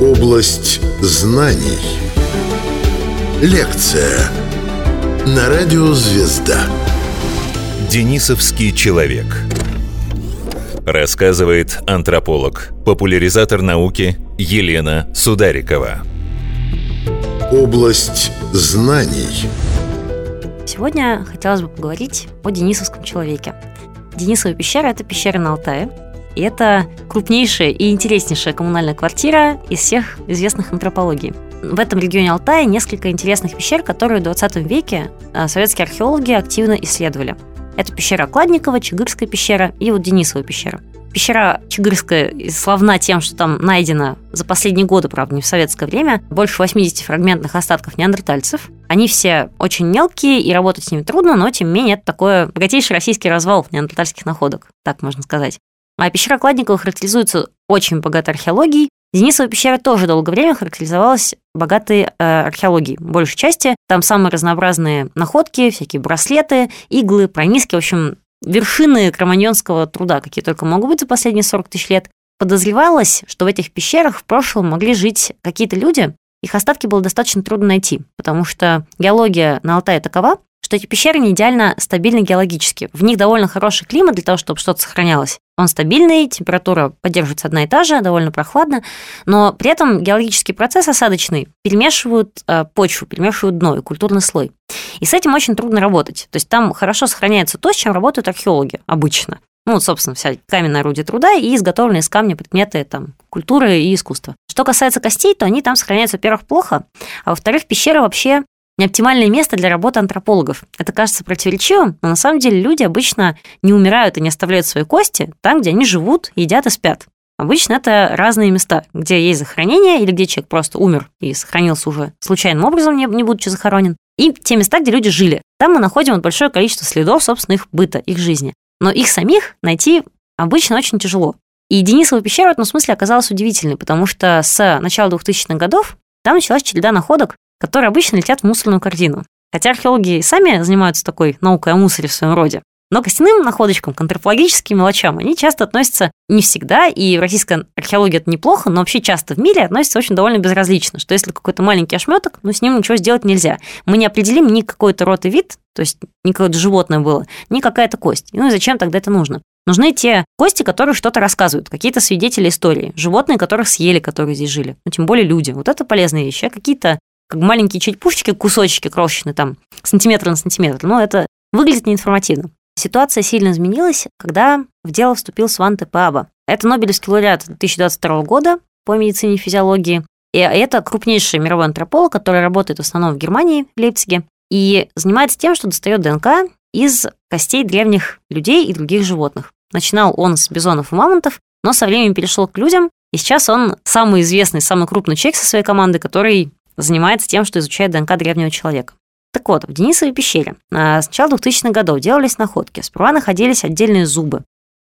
Область знаний. Лекция на радио «Звезда». Денисовский человек. Рассказывает антрополог, популяризатор науки Елена Сударикова. Область знаний. Сегодня хотелось бы поговорить о Денисовском человеке. Денисова пещера – это пещера на Алтае, это крупнейшая и интереснейшая коммунальная квартира из всех известных антропологий. В этом регионе Алтая несколько интересных пещер, которые в 20 веке а, советские археологи активно исследовали. Это пещера Кладникова, Чигырская пещера и вот Денисова пещера. Пещера Чигырская славна тем, что там найдено за последние годы, правда, не в советское время, больше 80 фрагментных остатков неандертальцев. Они все очень мелкие, и работать с ними трудно, но, тем не менее, это такой богатейший российский развал неандертальских находок, так можно сказать. А пещера Кладникова характеризуется очень богатой археологией. Денисова пещера тоже долгое время характеризовалась богатой э, археологией. большей части там самые разнообразные находки, всякие браслеты, иглы, прониски, в общем, вершины кроманьонского труда, какие только могут быть за последние 40 тысяч лет. Подозревалось, что в этих пещерах в прошлом могли жить какие-то люди, их остатки было достаточно трудно найти, потому что геология на Алтае такова, что эти пещеры не идеально стабильны геологически. В них довольно хороший климат для того, чтобы что-то сохранялось. Он стабильный, температура поддерживается одна и та же, довольно прохладно, но при этом геологический процесс осадочный перемешивают э, почву, перемешивают дно и культурный слой. И с этим очень трудно работать. То есть там хорошо сохраняется то, с чем работают археологи обычно. Ну, собственно, вся каменная орудие труда и изготовленные из камня предметы там, культуры и искусства. Что касается костей, то они там сохраняются, во-первых, плохо, а во-вторых, пещера вообще неоптимальное место для работы антропологов. Это кажется противоречивым, но на самом деле люди обычно не умирают и не оставляют свои кости там, где они живут, едят и спят. Обычно это разные места, где есть захоронение или где человек просто умер и сохранился уже случайным образом, не, не будучи захоронен. И те места, где люди жили. Там мы находим большое количество следов, собственно, их быта, их жизни. Но их самих найти обычно очень тяжело. И Денисова пещера в этом смысле оказалась удивительной, потому что с начала 2000-х годов там началась череда находок, которые обычно летят в мусорную корзину. Хотя археологи сами занимаются такой наукой о мусоре в своем роде. Но к костяным находочкам, к антропологическим мелочам, они часто относятся не всегда, и в российской археологии это неплохо, но вообще часто в мире относятся очень довольно безразлично, что если какой-то маленький ошметок, ну, с ним ничего сделать нельзя. Мы не определим ни какой-то род и вид, то есть ни какое-то животное было, ни какая-то кость. Ну и зачем тогда это нужно? Нужны те кости, которые что-то рассказывают, какие-то свидетели истории, животные, которых съели, которые здесь жили, ну, тем более люди. Вот это полезные вещи, а какие-то как маленькие черепушечки, кусочки крошечные там, сантиметр на сантиметр. Но это выглядит неинформативно. Ситуация сильно изменилась, когда в дело вступил Сванте Паба. Это Нобелевский лауреат 2022 года по медицине и физиологии. И это крупнейший мировой антрополог, который работает в основном в Германии, в Лейпциге, и занимается тем, что достает ДНК из костей древних людей и других животных. Начинал он с бизонов и мамонтов, но со временем перешел к людям, и сейчас он самый известный, самый крупный человек со своей командой, который занимается тем, что изучает ДНК древнего человека. Так вот, в Денисовой пещере а, с начала 2000-х годов делались находки. Сперва находились отдельные зубы.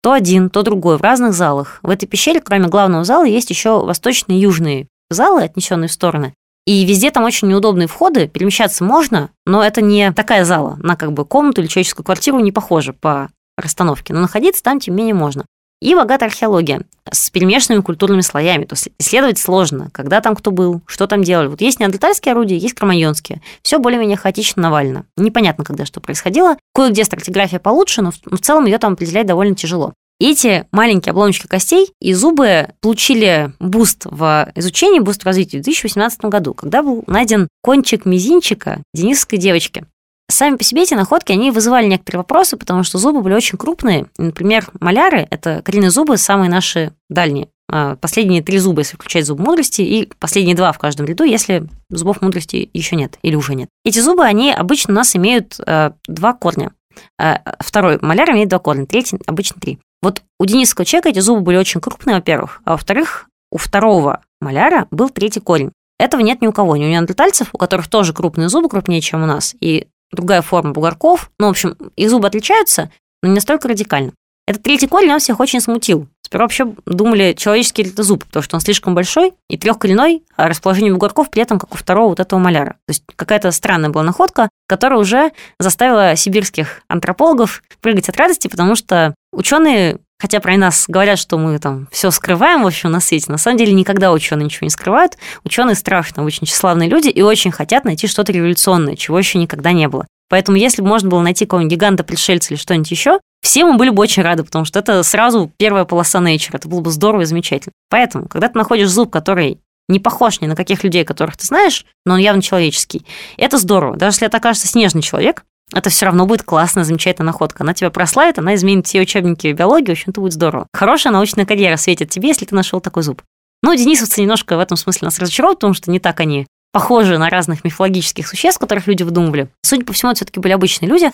То один, то другой, в разных залах. В этой пещере, кроме главного зала, есть еще восточные и южные залы, отнесенные в стороны. И везде там очень неудобные входы, перемещаться можно, но это не такая зала, на как бы комнату или человеческую квартиру не похоже по расстановке, но находиться там, тем не менее, можно. И богатая археология с перемешанными культурными слоями. То есть исследовать сложно, когда там кто был, что там делали. Вот есть неандертальские орудия, есть кроманьонские. Все более-менее хаотично навалено. Непонятно, когда что происходило. Кое-где стратиграфия получше, но в целом ее там определять довольно тяжело. эти маленькие обломочки костей и зубы получили boost в изучении, boost в развитии в 2018 году, когда был найден кончик мизинчика денисовской девочки. Сами по себе эти находки, они вызывали некоторые вопросы, потому что зубы были очень крупные. Например, моляры – это коренные зубы, самые наши дальние. А, последние три зуба, если включать зуб мудрости, и последние два в каждом ряду, если зубов мудрости еще нет или уже нет. Эти зубы, они обычно у нас имеют э, два корня. Э, второй маляр имеет два корня, третий обычно три. Вот у денисского человека эти зубы были очень крупные, во-первых, а во-вторых, у второго маляра был третий корень. Этого нет ни у кого, ни у неандертальцев, у которых тоже крупные зубы, крупнее, чем у нас, и другая форма бугорков. Ну, в общем, их зубы отличаются, но не настолько радикально. Этот третий корень он всех очень смутил. Сперва вообще думали, человеческий ли это зуб, потому что он слишком большой и трехкоренной, а расположение бугорков при этом как у второго вот этого маляра. То есть какая-то странная была находка, которая уже заставила сибирских антропологов прыгать от радости, потому что ученые Хотя про нас говорят, что мы там все скрываем, в общем, на свете. На самом деле никогда ученые ничего не скрывают. Ученые страшно, очень тщеславные люди и очень хотят найти что-то революционное, чего еще никогда не было. Поэтому если бы можно было найти какого-нибудь гиганта-пришельца или что-нибудь еще, все мы были бы очень рады, потому что это сразу первая полоса Nature. Это было бы здорово и замечательно. Поэтому, когда ты находишь зуб, который не похож ни на каких людей, которых ты знаешь, но он явно человеческий, это здорово. Даже если это окажется снежный человек, это все равно будет классная, замечательная находка. Она тебя прославит, она изменит все учебники биологии, в общем, это будет здорово. Хорошая научная карьера светит тебе, если ты нашел такой зуб. Ну, денисовцы немножко в этом смысле нас разочаровывают, потому что не так они похожи на разных мифологических существ, которых люди выдумывали. Судя по всему, это все-таки были обычные люди.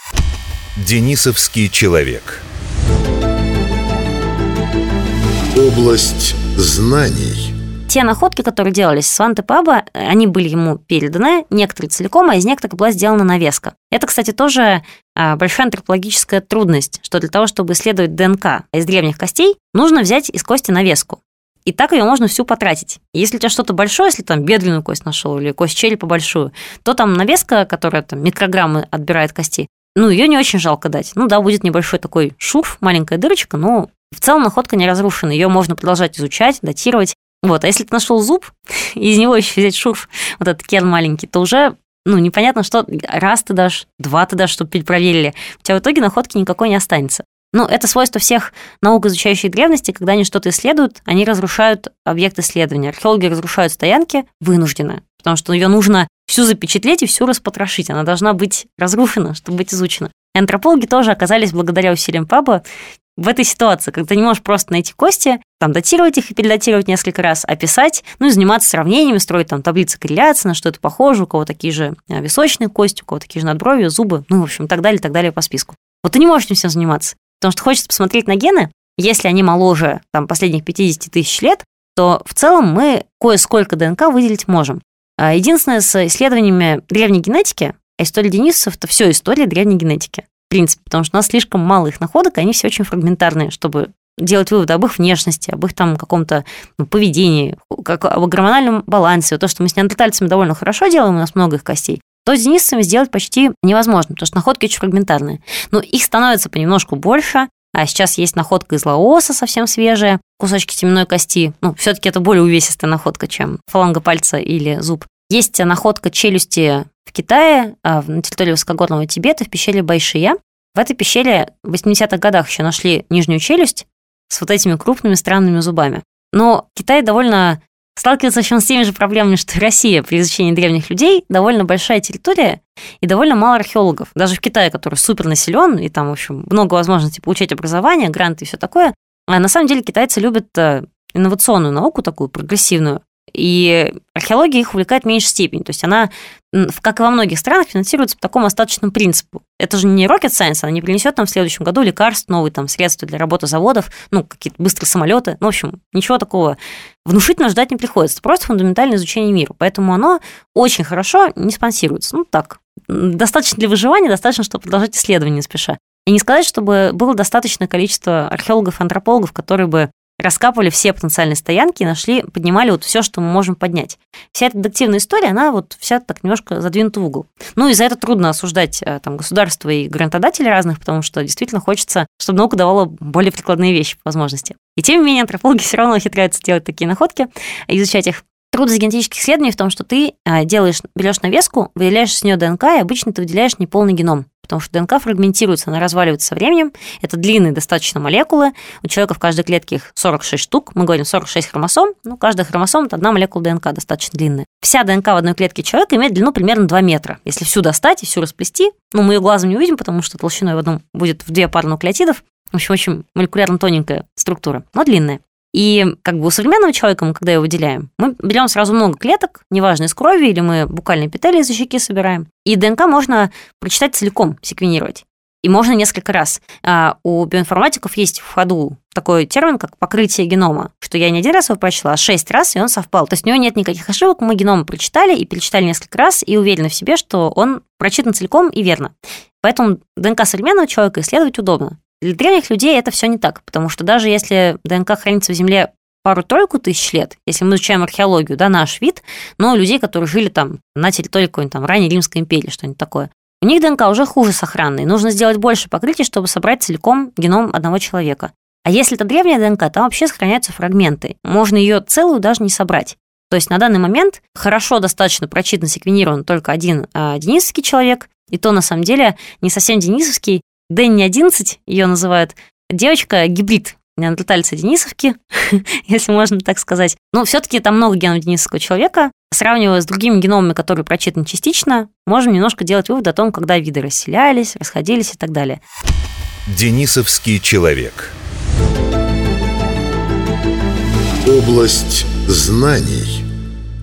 Денисовский человек. Область знаний. Те находки, которые делались с Ванты Паба, они были ему переданы, некоторые целиком, а из некоторых была сделана навеска. Это, кстати, тоже а, большая антропологическая трудность, что для того, чтобы исследовать ДНК из древних костей, нужно взять из кости навеску. И так ее можно всю потратить. Если у тебя что-то большое, если там бедренную кость нашел или кость черепа большую, то там навеска, которая там микрограммы отбирает кости, ну, ее не очень жалко дать. Ну да, будет небольшой такой шурф, маленькая дырочка, но в целом находка не разрушена. Ее можно продолжать изучать, датировать. Вот, а если ты нашел зуб, и из него еще взять шурф, вот этот керн маленький, то уже ну, непонятно, что раз ты дашь, два ты дашь, чтобы перепроверили. У тебя в итоге находки никакой не останется. Ну, это свойство всех наук, изучающих древности, когда они что-то исследуют, они разрушают объект исследования. Археологи разрушают стоянки вынужденно, потому что ее нужно всю запечатлеть и всю распотрошить. Она должна быть разрушена, чтобы быть изучена. И антропологи тоже оказались благодаря усилиям Паба в этой ситуации, когда ты не можешь просто найти кости, там датировать их и передатировать несколько раз, описать, ну и заниматься сравнениями, строить там таблицы корреляции, на что это похоже, у кого такие же а, височные кости, у кого такие же надбровья, зубы, ну, в общем, так далее, так далее по списку. Вот ты не можешь этим всем заниматься, потому что хочется посмотреть на гены, если они моложе там, последних 50 тысяч лет, то в целом мы кое-сколько ДНК выделить можем. А единственное, с исследованиями древней генетики, а история денисовцев – это все история древней генетики. Принципе, потому что у нас слишком мало их находок, и они все очень фрагментарные, чтобы делать выводы об их внешности, об их там каком-то ну, поведении, как об гормональном балансе. То, что мы с неандертальцами довольно хорошо делаем, у нас много их костей, то с денисовцами сделать почти невозможно, потому что находки очень фрагментарные. Но их становится понемножку больше, а сейчас есть находка из лаоса совсем свежая, кусочки теменной кости. Ну, все-таки это более увесистая находка, чем фаланга пальца или зуб. Есть находка челюсти в Китае, а, на территории высокогорного Тибета, в пещере Байшия. В этой пещере в 80-х годах еще нашли нижнюю челюсть с вот этими крупными странными зубами. Но Китай довольно сталкивается в общем, с теми же проблемами, что и Россия при изучении древних людей. Довольно большая территория и довольно мало археологов. Даже в Китае, который супер населен, и там, в общем, много возможностей получать образование, гранты и все такое. А на самом деле китайцы любят э, инновационную науку, такую прогрессивную. И археология их увлекает в меньшей степени. То есть она, как и во многих странах, финансируется по такому остаточному принципу. Это же не rocket science, она не принесет нам в следующем году лекарств, новые там средства для работы заводов, ну, какие-то быстрые самолеты. Ну, в общем, ничего такого внушительно ждать не приходится. Это просто фундаментальное изучение мира. Поэтому оно очень хорошо не спонсируется. Ну, так, достаточно для выживания, достаточно, чтобы продолжать исследования спеша. И не сказать, чтобы было достаточное количество археологов, антропологов, которые бы раскапывали все потенциальные стоянки нашли, поднимали вот все, что мы можем поднять. Вся эта детективная история, она вот вся так немножко задвинута в угол. Ну и за это трудно осуждать э, там государства и грантодателей разных, потому что действительно хочется, чтобы наука давала более прикладные вещи по возможности. И тем не менее антропологи все равно ухитряются делать такие находки, изучать их. Трудность генетических исследований в том, что ты э, делаешь, берешь навеску, выделяешь с нее ДНК, и обычно ты выделяешь неполный геном потому что ДНК фрагментируется, она разваливается со временем. Это длинные достаточно молекулы. У человека в каждой клетке их 46 штук. Мы говорим 46 хромосом. Ну, каждая хромосома – это одна молекула ДНК, достаточно длинная. Вся ДНК в одной клетке человека имеет длину примерно 2 метра. Если всю достать и всю расплести, ну, мы ее глазом не увидим, потому что толщиной в одном будет в две пары нуклеотидов. В общем, очень молекулярно тоненькая структура, но длинная. И как бы у современного человека, мы когда его выделяем, мы берем сразу много клеток, неважно, из крови или мы букальные эпители из щеки собираем. И ДНК можно прочитать целиком, секвенировать. И можно несколько раз. А у биоинформатиков есть в ходу такой термин, как покрытие генома, что я не один раз его прочла, а шесть раз, и он совпал. То есть у него нет никаких ошибок, мы геном прочитали и перечитали несколько раз, и уверены в себе, что он прочитан целиком и верно. Поэтому ДНК современного человека исследовать удобно. Для древних людей это все не так, потому что даже если ДНК хранится в Земле пару-тройку тысяч лет, если мы изучаем археологию, да, наш вид, но людей, которые жили там на территории какой-нибудь там ранней Римской империи, что-нибудь такое, у них ДНК уже хуже сохранный. Нужно сделать больше покрытий, чтобы собрать целиком геном одного человека. А если это древняя ДНК, там вообще сохраняются фрагменты. Можно ее целую даже не собрать. То есть на данный момент хорошо достаточно прочитан, секвенирован только один а, денисовский человек, и то на самом деле не совсем денисовский. Дэнни 11 ее называют. Девочка гибрид неандертальца денисовки, если можно так сказать. Но все-таки там много генов денисовского человека. Сравнивая с другими геномами, которые прочитаны частично, можем немножко делать вывод о том, когда виды расселялись, расходились и так далее. Денисовский человек. Область знаний.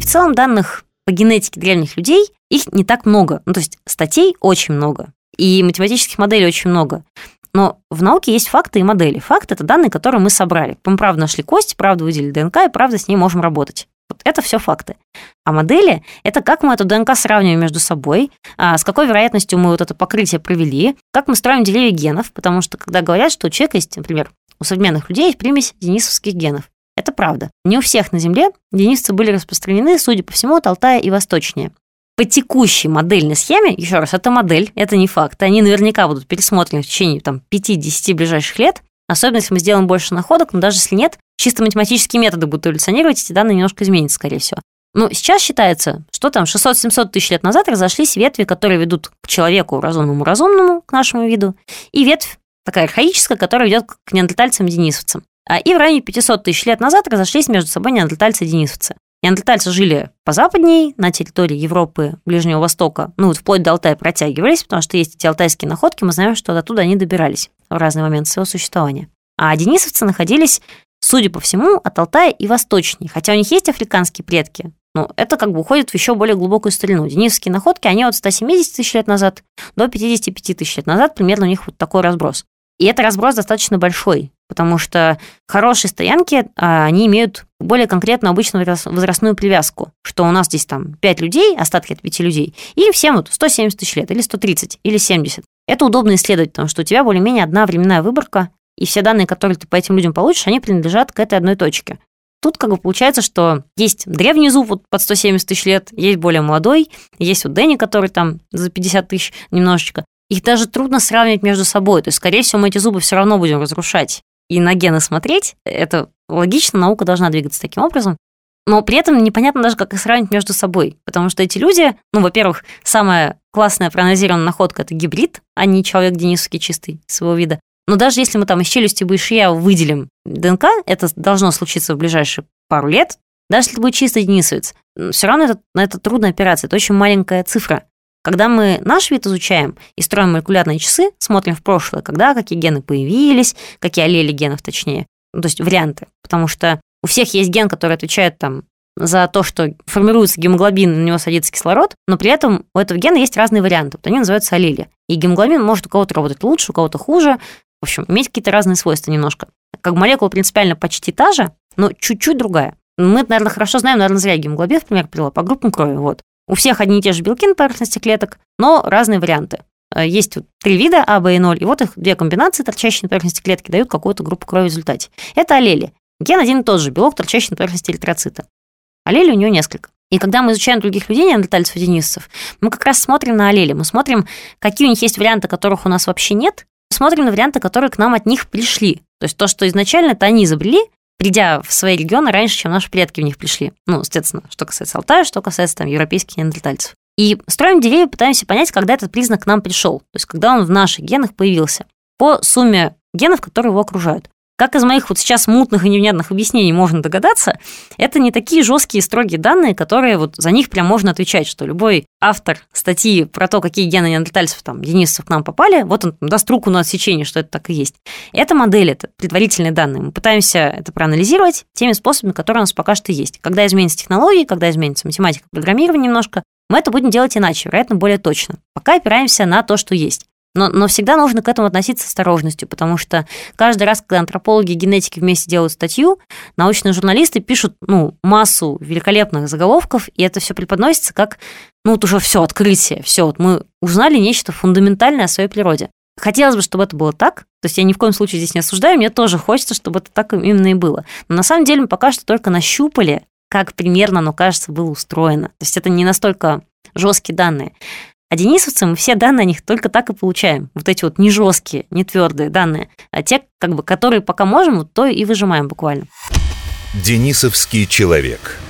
В целом данных по генетике древних людей их не так много. Ну, то есть статей очень много. И математических моделей очень много. Но в науке есть факты и модели. Факты – это данные, которые мы собрали. Мы правда нашли кость, правда выделили ДНК, и правда с ней можем работать. Вот это все факты. А модели – это как мы эту ДНК сравниваем между собой, а с какой вероятностью мы вот это покрытие провели, как мы строим деревья генов, потому что когда говорят, что у человека есть, например, у современных людей есть примесь денисовских генов. Это правда. Не у всех на Земле денисовцы были распространены, судя по всему, от Алтая и восточнее по текущей модельной схеме, еще раз, это модель, это не факт, они наверняка будут пересмотрены в течение там, 5-10 ближайших лет, особенно если мы сделаем больше находок, но даже если нет, чисто математические методы будут эволюционировать, эти данные немножко изменятся, скорее всего. Но сейчас считается, что там 600-700 тысяч лет назад разошлись ветви, которые ведут к человеку разумному-разумному, к нашему виду, и ветвь такая архаическая, которая ведет к неандертальцам-денисовцам. А и в районе 500 тысяч лет назад разошлись между собой неандертальцы и денисовцы. Неандертальцы жили позападней, на территории Европы, Ближнего Востока, ну вот вплоть до Алтая протягивались, потому что есть эти алтайские находки, мы знаем, что оттуда они добирались в разный момент своего существования. А денисовцы находились, судя по всему, от Алтая и восточнее, хотя у них есть африканские предки, но это как бы уходит в еще более глубокую старину. Денисовские находки, они от 170 тысяч лет назад до 55 тысяч лет назад, примерно у них вот такой разброс. И это разброс достаточно большой, потому что хорошие стоянки, а, они имеют более конкретно обычную возрастную привязку, что у нас здесь там 5 людей, остатки от 5 людей, и всем вот 170 тысяч лет, или 130, или 70. Это удобно исследовать, потому что у тебя более-менее одна временная выборка, и все данные, которые ты по этим людям получишь, они принадлежат к этой одной точке. Тут как бы получается, что есть древний зуб вот под 170 тысяч лет, есть более молодой, есть вот Дэнни, который там за 50 тысяч немножечко, их даже трудно сравнивать между собой. То есть, скорее всего, мы эти зубы все равно будем разрушать. И на гены смотреть, это логично, наука должна двигаться таким образом. Но при этом непонятно даже, как их сравнить между собой. Потому что эти люди, ну, во-первых, самая классная проанализированная находка – это гибрид, а не человек денисовский чистый своего вида. Но даже если мы там из челюсти бышья выделим ДНК, это должно случиться в ближайшие пару лет, даже если это будет чистый денисовец, все равно это, это трудная операция, это очень маленькая цифра. Когда мы наш вид изучаем и строим молекулярные часы, смотрим в прошлое, когда какие гены появились, какие аллели генов точнее, ну, то есть варианты, потому что у всех есть ген, который отвечает там за то, что формируется гемоглобин, на него садится кислород, но при этом у этого гена есть разные варианты. Вот они называются аллели. И гемоглобин может у кого-то работать лучше, у кого-то хуже. В общем, иметь какие-то разные свойства немножко. Как молекула принципиально почти та же, но чуть-чуть другая. Мы, наверное, хорошо знаем, наверное, зря гемоглобин, например, привела по группам крови. Вот. У всех одни и те же белки на поверхности клеток, но разные варианты. Э, есть три вида А, Б и 0, и вот их две комбинации, торчащие на поверхности клетки, дают какую-то группу крови в результате. Это аллели. Ген один и тот же, белок, торчащий на поверхности эритроцита. Аллели у него несколько. И когда мы изучаем других людей, неандертальцев и денисцев, мы как раз смотрим на аллели, мы смотрим, какие у них есть варианты, которых у нас вообще нет, смотрим на варианты, которые к нам от них пришли. То есть то, что изначально это они изобрели, придя в свои регионы раньше, чем наши предки в них пришли. Ну, естественно, что касается Алтая, что касается там европейских неандертальцев. И строим деревья, пытаемся понять, когда этот признак к нам пришел, то есть когда он в наших генах появился, по сумме генов, которые его окружают. Как из моих вот сейчас мутных и невнятных объяснений можно догадаться, это не такие жесткие и строгие данные, которые вот за них прям можно отвечать, что любой автор статьи про то, какие гены неандертальцев, там, денисцев к нам попали, вот он даст руку на отсечение, что это так и есть. Это модель, это предварительные данные. Мы пытаемся это проанализировать теми способами, которые у нас пока что есть. Когда изменятся технологии, когда изменится математика, программирование немножко, мы это будем делать иначе, вероятно, более точно. Пока опираемся на то, что есть. Но, но всегда нужно к этому относиться с осторожностью, потому что каждый раз, когда антропологи и генетики вместе делают статью, научные журналисты пишут ну, массу великолепных заголовков, и это все преподносится как ну вот уже все, открытие, все, вот мы узнали нечто фундаментальное о своей природе. Хотелось бы, чтобы это было так, то есть я ни в коем случае здесь не осуждаю, мне тоже хочется, чтобы это так именно и было. Но на самом деле мы пока что только нащупали, как примерно оно, кажется, было устроено. То есть это не настолько жесткие данные. А денисовцы, мы все данные о них только так и получаем. Вот эти вот не жесткие, не твердые данные. А те, как бы, которые пока можем, вот то и выжимаем буквально. Денисовский человек.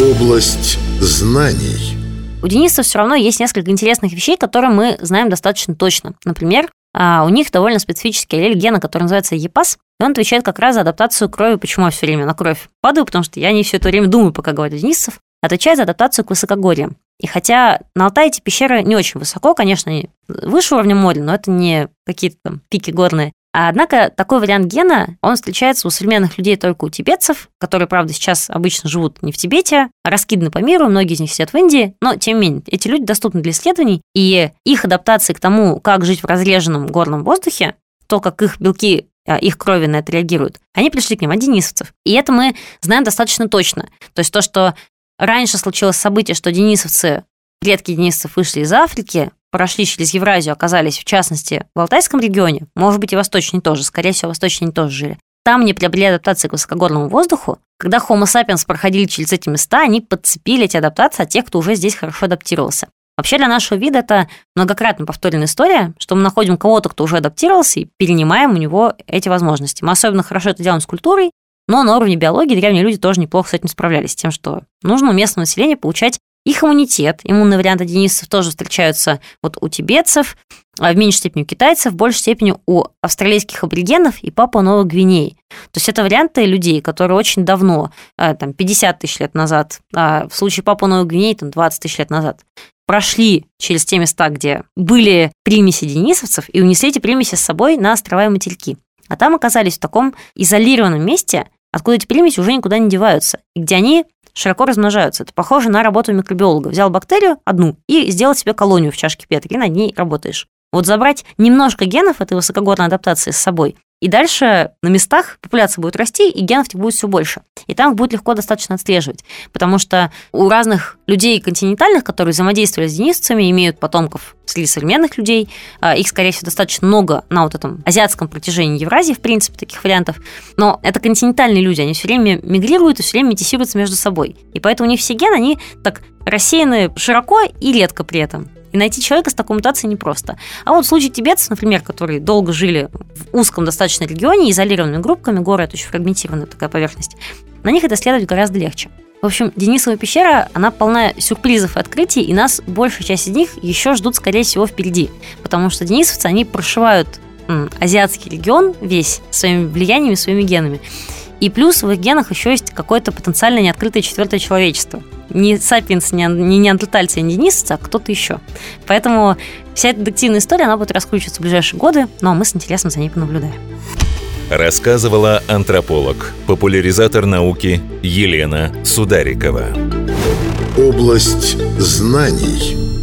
Область знаний. У денисов все равно есть несколько интересных вещей, которые мы знаем достаточно точно. Например, а, у них довольно специфический аллель гена, который называется ЕПАС, и он отвечает как раз за адаптацию крови. Почему я все время на кровь падаю? Потому что я не все это время думаю, пока говорю денисов. Отвечает за адаптацию к высокогорьям. И хотя на Алтае эти пещеры не очень высоко, конечно, они выше уровня моря, но это не какие-то там пики горные. А однако такой вариант гена, он встречается у современных людей только у тибетцев, которые, правда, сейчас обычно живут не в Тибете, а раскиданы по миру, многие из них сидят в Индии, но, тем не менее, эти люди доступны для исследований, и их адаптации к тому, как жить в разреженном горном воздухе, то, как их белки а, их крови на это реагируют, они пришли к ним от денисовцев. И это мы знаем достаточно точно. То есть то, что раньше случилось событие, что денисовцы, предки денисовцев вышли из Африки, прошли через Евразию, оказались, в частности, в Алтайском регионе, может быть, и восточнее тоже, скорее всего, восточнее тоже жили. Там не приобрели адаптации к высокогорному воздуху. Когда Homo sapiens проходили через эти места, они подцепили эти адаптации от тех, кто уже здесь хорошо адаптировался. Вообще для нашего вида это многократно повторенная история, что мы находим кого-то, кто уже адаптировался, и перенимаем у него эти возможности. Мы особенно хорошо это делаем с культурой, но на уровне биологии древние люди тоже неплохо с этим справлялись, тем, что нужно у местного населения получать их иммунитет, иммунные варианты денисов тоже встречаются вот у тибетцев, а в меньшей степени у китайцев, в большей степени у австралийских аборигенов и Папуа Новой Гвинеи. То есть это варианты людей, которые очень давно, а, там 50 тысяч лет назад, а в случае Папуа Новой Гвинеи там 20 тысяч лет назад, прошли через те места, где были примеси денисовцев, и унесли эти примеси с собой на острова и материки. А там оказались в таком изолированном месте, откуда эти примеси уже никуда не деваются, и где они широко размножаются. Это похоже на работу микробиолога. Взял бактерию одну и сделал себе колонию в чашке Петри, и над ней работаешь. Вот забрать немножко генов этой высокогорной адаптации с собой и дальше на местах популяция будет расти, и генов будет все больше. И там их будет легко достаточно отслеживать. Потому что у разных людей континентальных, которые взаимодействовали с денисцами, имеют потомков среди современных людей, а, их, скорее всего, достаточно много на вот этом азиатском протяжении Евразии, в принципе, таких вариантов. Но это континентальные люди, они все время мигрируют и все время метисируются между собой. И поэтому у них все гены, они так рассеяны широко и редко при этом. И найти человека с такой мутацией непросто. А вот в случае тибетцев, например, которые долго жили в узком достаточно регионе, изолированными группками, горы – это очень фрагментированная такая поверхность, на них это исследовать гораздо легче. В общем, Денисова пещера, она полна сюрпризов и открытий, и нас большая часть из них еще ждут, скорее всего, впереди. Потому что денисовцы, они прошивают м, азиатский регион весь своими влияниями, своими генами. И плюс в их генах еще есть какое-то потенциально неоткрытое четвертое человечество. Не сапиенс, не неандертальцы, не денисовцы, а кто-то еще. Поэтому вся эта детективная история, она будет раскручиваться в ближайшие годы, но мы с интересом за ней понаблюдаем. Рассказывала антрополог, популяризатор науки Елена Сударикова. Область знаний.